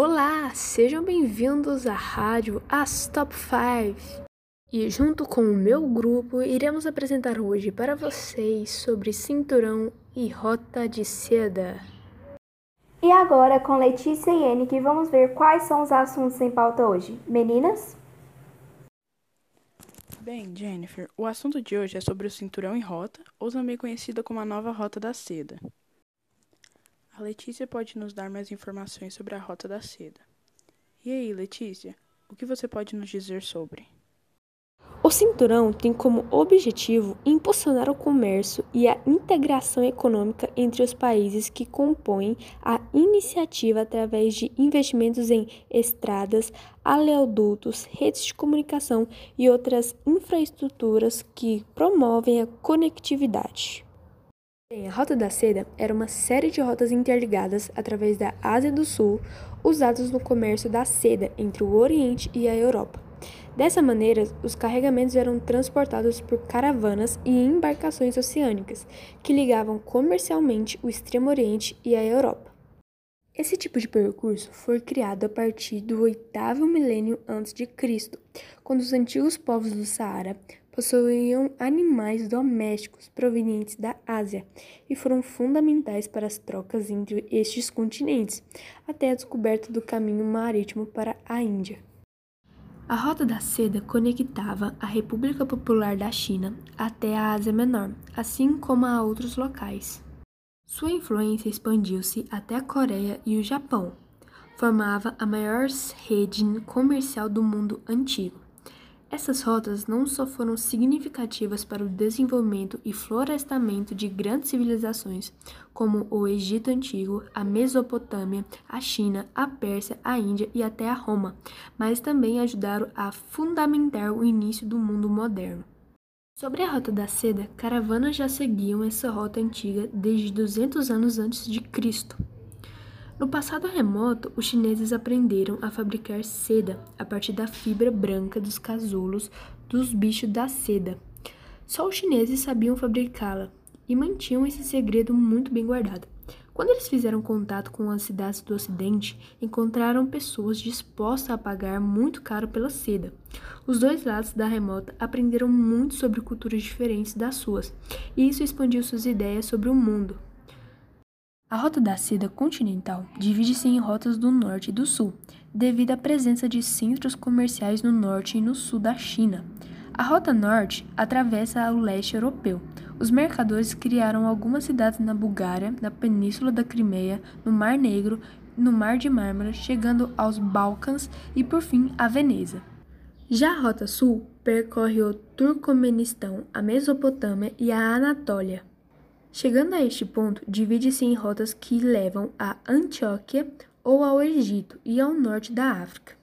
Olá, sejam bem-vindos à rádio As Top 5. E junto com o meu grupo, iremos apresentar hoje para vocês sobre cinturão e rota de seda. E agora, com Letícia e Ene, que vamos ver quais são os assuntos em pauta hoje. Meninas? Bem, Jennifer, o assunto de hoje é sobre o cinturão e rota, ou também conhecida como a nova rota da seda. A Letícia pode nos dar mais informações sobre a rota da seda. E aí, Letícia, o que você pode nos dizer sobre? O cinturão tem como objetivo impulsionar o comércio e a integração econômica entre os países que compõem a iniciativa através de investimentos em estradas, aleodutos, redes de comunicação e outras infraestruturas que promovem a conectividade. Bem, a Rota da Seda era uma série de rotas interligadas através da Ásia do Sul, usadas no comércio da seda entre o Oriente e a Europa. Dessa maneira, os carregamentos eram transportados por caravanas e embarcações oceânicas, que ligavam comercialmente o Extremo Oriente e a Europa. Esse tipo de percurso foi criado a partir do oitavo milênio antes de Cristo, quando os antigos povos do Saara possuíam animais domésticos provenientes da Ásia e foram fundamentais para as trocas entre estes continentes, até a descoberta do caminho marítimo para a Índia. A Rota da Seda conectava a República Popular da China até a Ásia Menor, assim como a outros locais. Sua influência expandiu-se até a Coreia e o Japão. Formava a maior rede comercial do mundo antigo. Essas rotas não só foram significativas para o desenvolvimento e florestamento de grandes civilizações, como o Egito Antigo, a Mesopotâmia, a China, a Pérsia, a Índia e até a Roma, mas também ajudaram a fundamentar o início do mundo moderno. Sobre a Rota da Seda, caravanas já seguiam essa rota antiga desde 200 anos antes de Cristo. No passado remoto, os chineses aprenderam a fabricar seda a partir da fibra branca dos casulos dos bichos da seda. Só os chineses sabiam fabricá-la e mantinham esse segredo muito bem guardado. Quando eles fizeram contato com as cidades do Ocidente, encontraram pessoas dispostas a pagar muito caro pela seda. Os dois lados da remota aprenderam muito sobre culturas diferentes das suas, e isso expandiu suas ideias sobre o mundo. A Rota da Seda Continental divide-se em rotas do norte e do sul, devido à presença de centros comerciais no norte e no sul da China. A Rota Norte atravessa o leste europeu. Os mercadores criaram algumas cidades na Bulgária, na Península da Crimeia, no Mar Negro, no Mar de Mármara, chegando aos Balcãs e, por fim, a Veneza. Já a Rota Sul percorre o Turcomenistão, a Mesopotâmia e a Anatólia. Chegando a este ponto, divide-se em rotas que levam a Antioquia ou ao Egito e ao norte da África.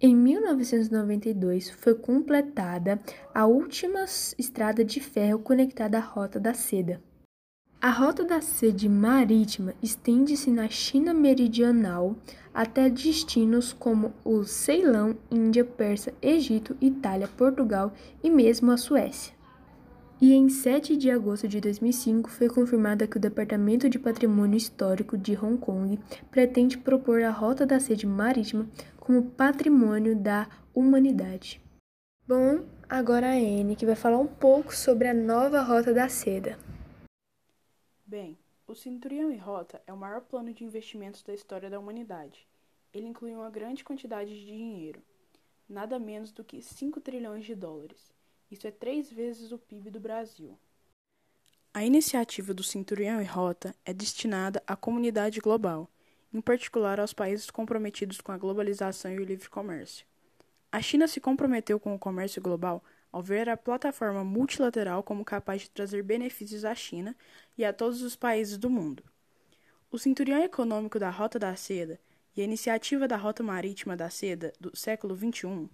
Em 1992 foi completada a última estrada de ferro conectada à Rota da Seda. A Rota da Seda marítima estende-se na China meridional até destinos como o Ceilão, Índia, Pérsia, Egito, Itália, Portugal e mesmo a Suécia. E em 7 de agosto de 2005 foi confirmada que o Departamento de Patrimônio Histórico de Hong Kong pretende propor a Rota da Sede Marítima como patrimônio da humanidade. Bom, agora a Anne, que vai falar um pouco sobre a nova Rota da Seda. Bem, o Cinturão e Rota é o maior plano de investimentos da história da humanidade. Ele inclui uma grande quantidade de dinheiro, nada menos do que 5 trilhões de dólares isso é três vezes o PIB do Brasil. A iniciativa do Cinturão e Rota é destinada à comunidade global, em particular aos países comprometidos com a globalização e o livre comércio. A China se comprometeu com o comércio global ao ver a plataforma multilateral como capaz de trazer benefícios à China e a todos os países do mundo. O cinturão econômico da Rota da Seda e a iniciativa da Rota Marítima da Seda do século XXI,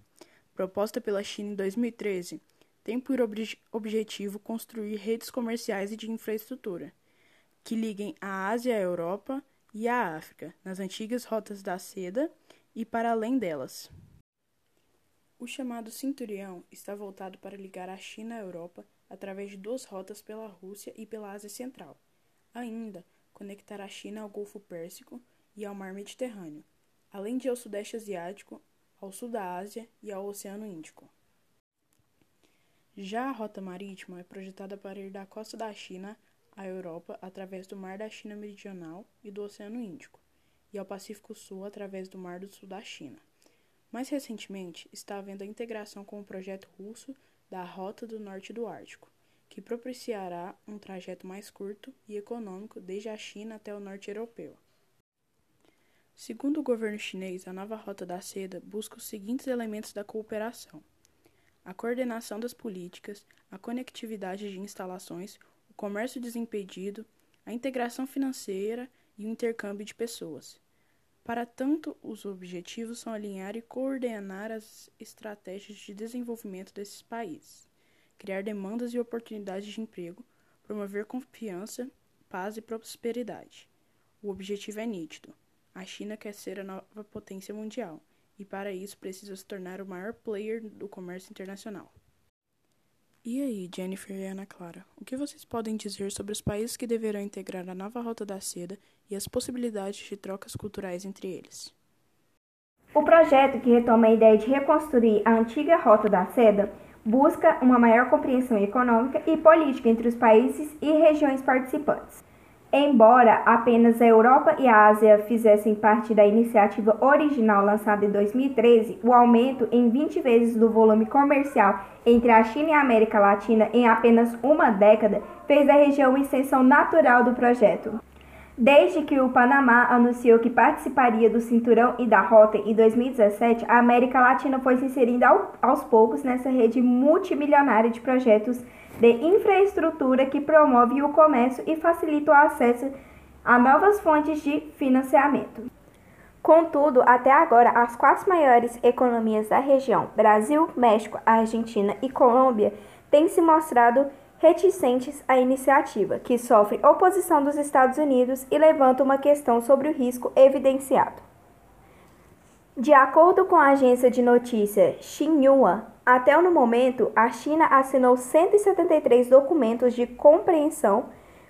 proposta pela China em 2013, tem por ob objetivo construir redes comerciais e de infraestrutura que liguem a Ásia à Europa e à África, nas antigas rotas da seda e para além delas. O chamado Cinturão está voltado para ligar a China à Europa através de duas rotas pela Rússia e pela Ásia Central. Ainda, conectar a China ao Golfo Pérsico e ao Mar Mediterrâneo. além de ao Sudeste Asiático, ao Sul da Ásia e ao Oceano Índico. Já a rota marítima é projetada para ir da costa da China à Europa através do Mar da China Meridional e do Oceano Índico, e ao Pacífico Sul através do Mar do Sul da China. Mais recentemente, está havendo a integração com o projeto russo da Rota do Norte do Ártico, que propiciará um trajeto mais curto e econômico desde a China até o norte europeu. Segundo o governo chinês, a nova Rota da Seda busca os seguintes elementos da cooperação a coordenação das políticas, a conectividade de instalações, o comércio desimpedido, a integração financeira e o intercâmbio de pessoas. Para tanto, os objetivos são alinhar e coordenar as estratégias de desenvolvimento desses países, criar demandas e oportunidades de emprego, promover confiança, paz e prosperidade. O objetivo é nítido: a China quer ser a nova potência mundial e para isso precisa se tornar o maior player do comércio internacional. E aí, Jennifer e Ana Clara, o que vocês podem dizer sobre os países que deverão integrar a nova Rota da Seda e as possibilidades de trocas culturais entre eles? O projeto, que retoma a ideia de reconstruir a antiga Rota da Seda, busca uma maior compreensão econômica e política entre os países e regiões participantes. Embora apenas a Europa e a Ásia fizessem parte da iniciativa original lançada em 2013, o aumento em 20 vezes do volume comercial entre a China e a América Latina em apenas uma década fez da região uma extensão natural do projeto. Desde que o Panamá anunciou que participaria do Cinturão e da Rota em 2017, a América Latina foi se inserindo aos poucos nessa rede multimilionária de projetos de infraestrutura que promove o comércio e facilita o acesso a novas fontes de financiamento. Contudo, até agora, as quatro maiores economias da região, Brasil, México, Argentina e Colômbia, têm se mostrado reticentes à iniciativa, que sofre oposição dos Estados Unidos e levanta uma questão sobre o risco evidenciado. De acordo com a agência de notícia Xinhua, até no momento, a China assinou 173 documentos de compreensão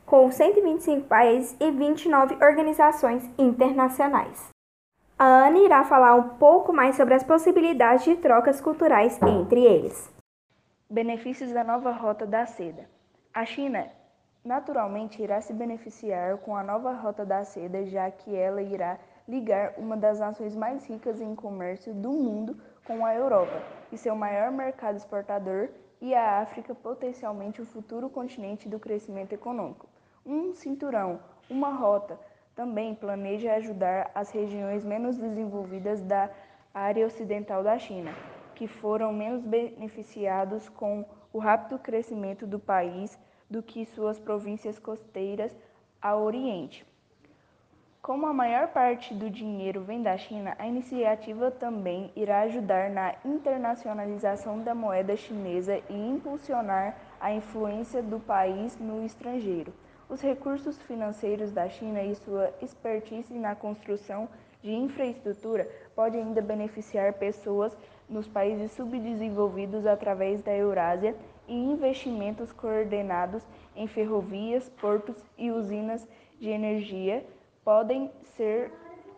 com 125 países e 29 organizações internacionais. A Ana irá falar um pouco mais sobre as possibilidades de trocas culturais entre eles. Benefícios da nova Rota da Seda. A China naturalmente irá se beneficiar com a nova Rota da Seda, já que ela irá ligar uma das nações mais ricas em comércio do mundo com a Europa e seu maior mercado exportador e a África potencialmente o futuro continente do crescimento econômico. Um cinturão, uma rota, também planeja ajudar as regiões menos desenvolvidas da área ocidental da China, que foram menos beneficiados com o rápido crescimento do país do que suas províncias costeiras ao Oriente. Como a maior parte do dinheiro vem da China, a iniciativa também irá ajudar na internacionalização da moeda chinesa e impulsionar a influência do país no estrangeiro. Os recursos financeiros da China e sua expertise na construção de infraestrutura podem ainda beneficiar pessoas nos países subdesenvolvidos através da Eurásia e investimentos coordenados em ferrovias, portos e usinas de energia podem ser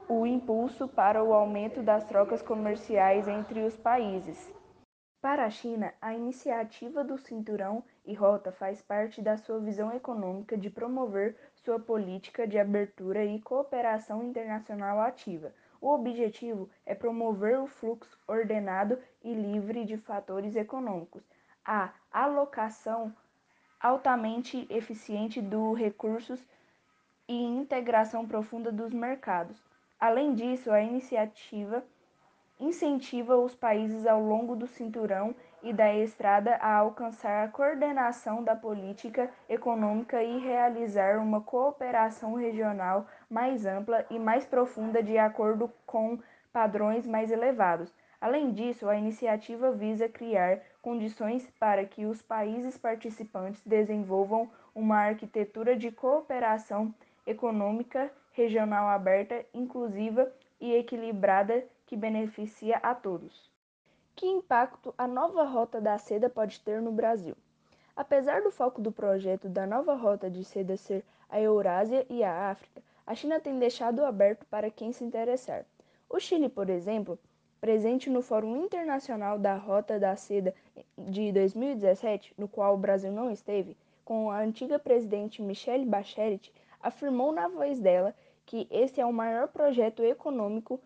o impulso para o aumento das trocas comerciais entre os países. Para a China, a iniciativa do Cinturão e Rota faz parte da sua visão econômica de promover sua política de abertura e cooperação internacional ativa. O objetivo é promover o fluxo ordenado e livre de fatores econômicos, a alocação altamente eficiente dos recursos e integração profunda dos mercados. Além disso, a iniciativa incentiva os países ao longo do cinturão e da estrada a alcançar a coordenação da política econômica e realizar uma cooperação regional mais ampla e mais profunda de acordo com padrões mais elevados. Além disso, a iniciativa visa criar condições para que os países participantes desenvolvam uma arquitetura de cooperação econômica regional aberta, inclusiva e equilibrada que beneficia a todos. Que impacto a nova Rota da Seda pode ter no Brasil? Apesar do foco do projeto da nova Rota de Seda ser a Eurásia e a África, a China tem deixado aberto para quem se interessar. O Chile, por exemplo, presente no Fórum Internacional da Rota da Seda de 2017, no qual o Brasil não esteve, com a antiga presidente Michelle Bachelet, afirmou na voz dela que esse é o maior projeto econômico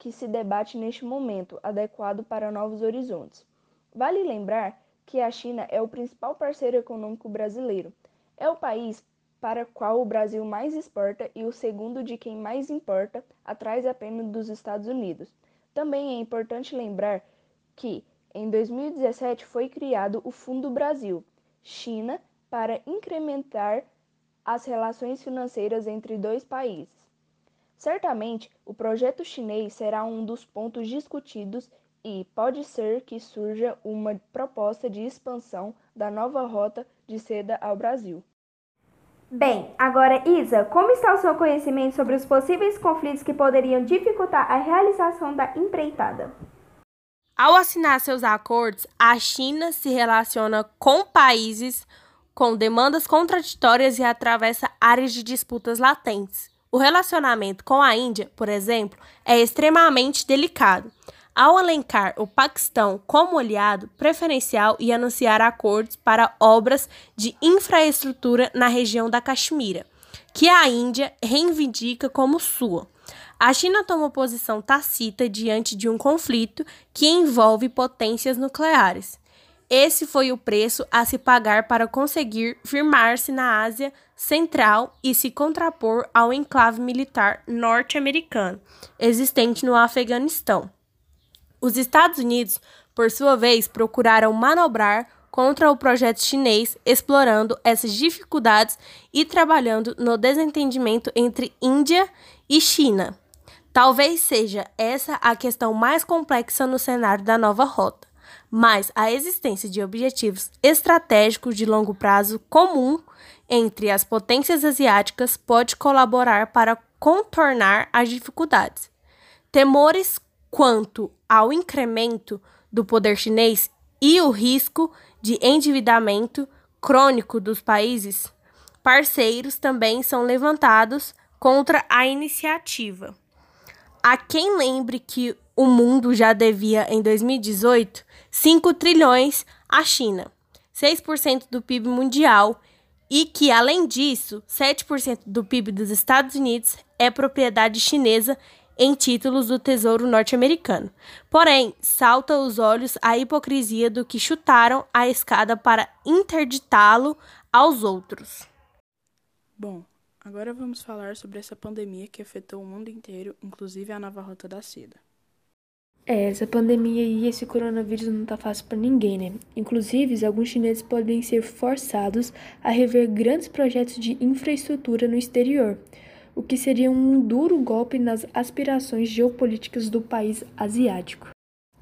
que se debate neste momento, adequado para novos horizontes. Vale lembrar que a China é o principal parceiro econômico brasileiro. É o país para qual o Brasil mais exporta e o segundo de quem mais importa, atrás apenas dos Estados Unidos. Também é importante lembrar que, em 2017, foi criado o Fundo Brasil China para incrementar as relações financeiras entre dois países. Certamente, o projeto chinês será um dos pontos discutidos e pode ser que surja uma proposta de expansão da nova rota de seda ao Brasil. Bem, agora Isa, como está o seu conhecimento sobre os possíveis conflitos que poderiam dificultar a realização da empreitada? Ao assinar seus acordos, a China se relaciona com países com demandas contraditórias e atravessa áreas de disputas latentes. O relacionamento com a Índia, por exemplo, é extremamente delicado. Ao elencar o Paquistão como aliado preferencial e anunciar acordos para obras de infraestrutura na região da Caxemira, que a Índia reivindica como sua. A China tomou posição tacita diante de um conflito que envolve potências nucleares. Esse foi o preço a se pagar para conseguir firmar-se na Ásia Central e se contrapor ao enclave militar norte-americano existente no Afeganistão. Os Estados Unidos, por sua vez, procuraram manobrar contra o projeto chinês, explorando essas dificuldades e trabalhando no desentendimento entre Índia e China. Talvez seja essa a questão mais complexa no cenário da nova rota mas a existência de objetivos estratégicos de longo prazo comum entre as potências asiáticas pode colaborar para contornar as dificuldades. Temores quanto ao incremento do poder chinês e o risco de endividamento crônico dos países parceiros também são levantados contra a iniciativa. Há quem lembre que o mundo já devia, em 2018, 5 trilhões à China, 6% do PIB mundial, e que, além disso, 7% do PIB dos Estados Unidos é propriedade chinesa em títulos do Tesouro norte-americano. Porém, salta aos olhos a hipocrisia do que chutaram a escada para interditá-lo aos outros. Bom, agora vamos falar sobre essa pandemia que afetou o mundo inteiro, inclusive a nova Rota da Seda. É, essa pandemia e esse coronavírus não tá fácil para ninguém, né? Inclusive, alguns chineses podem ser forçados a rever grandes projetos de infraestrutura no exterior, o que seria um duro golpe nas aspirações geopolíticas do país asiático.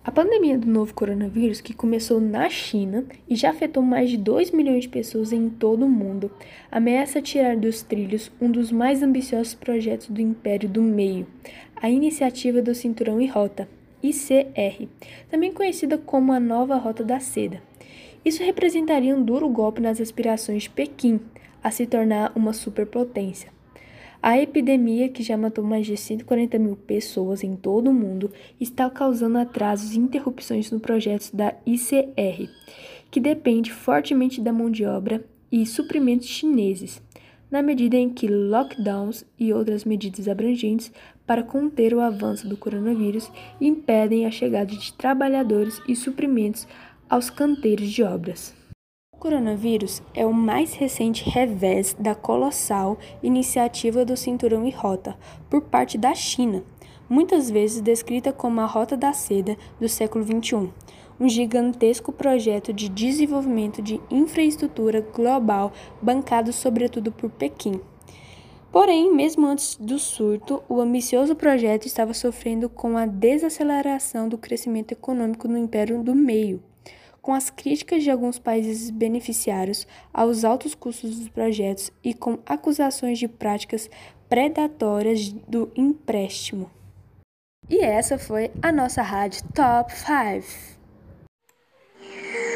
A pandemia do novo coronavírus, que começou na China e já afetou mais de 2 milhões de pessoas em todo o mundo, ameaça tirar dos trilhos um dos mais ambiciosos projetos do Império do Meio, a iniciativa do Cinturão e Rota, ICR, também conhecida como a Nova Rota da Seda. Isso representaria um duro golpe nas aspirações de Pequim a se tornar uma superpotência. A epidemia, que já matou mais de 140 mil pessoas em todo o mundo, está causando atrasos e interrupções no projeto da ICR, que depende fortemente da mão de obra e suprimentos chineses na medida em que lockdowns e outras medidas abrangentes para conter o avanço do coronavírus impedem a chegada de trabalhadores e suprimentos aos canteiros de obras. O coronavírus é o mais recente revés da colossal iniciativa do Cinturão e Rota por parte da China, muitas vezes descrita como a Rota da Seda do século XXI um gigantesco projeto de desenvolvimento de infraestrutura global bancado sobretudo por Pequim. Porém, mesmo antes do surto, o ambicioso projeto estava sofrendo com a desaceleração do crescimento econômico no Império do Meio, com as críticas de alguns países beneficiários aos altos custos dos projetos e com acusações de práticas predatórias do empréstimo. E essa foi a nossa rádio Top 5. you.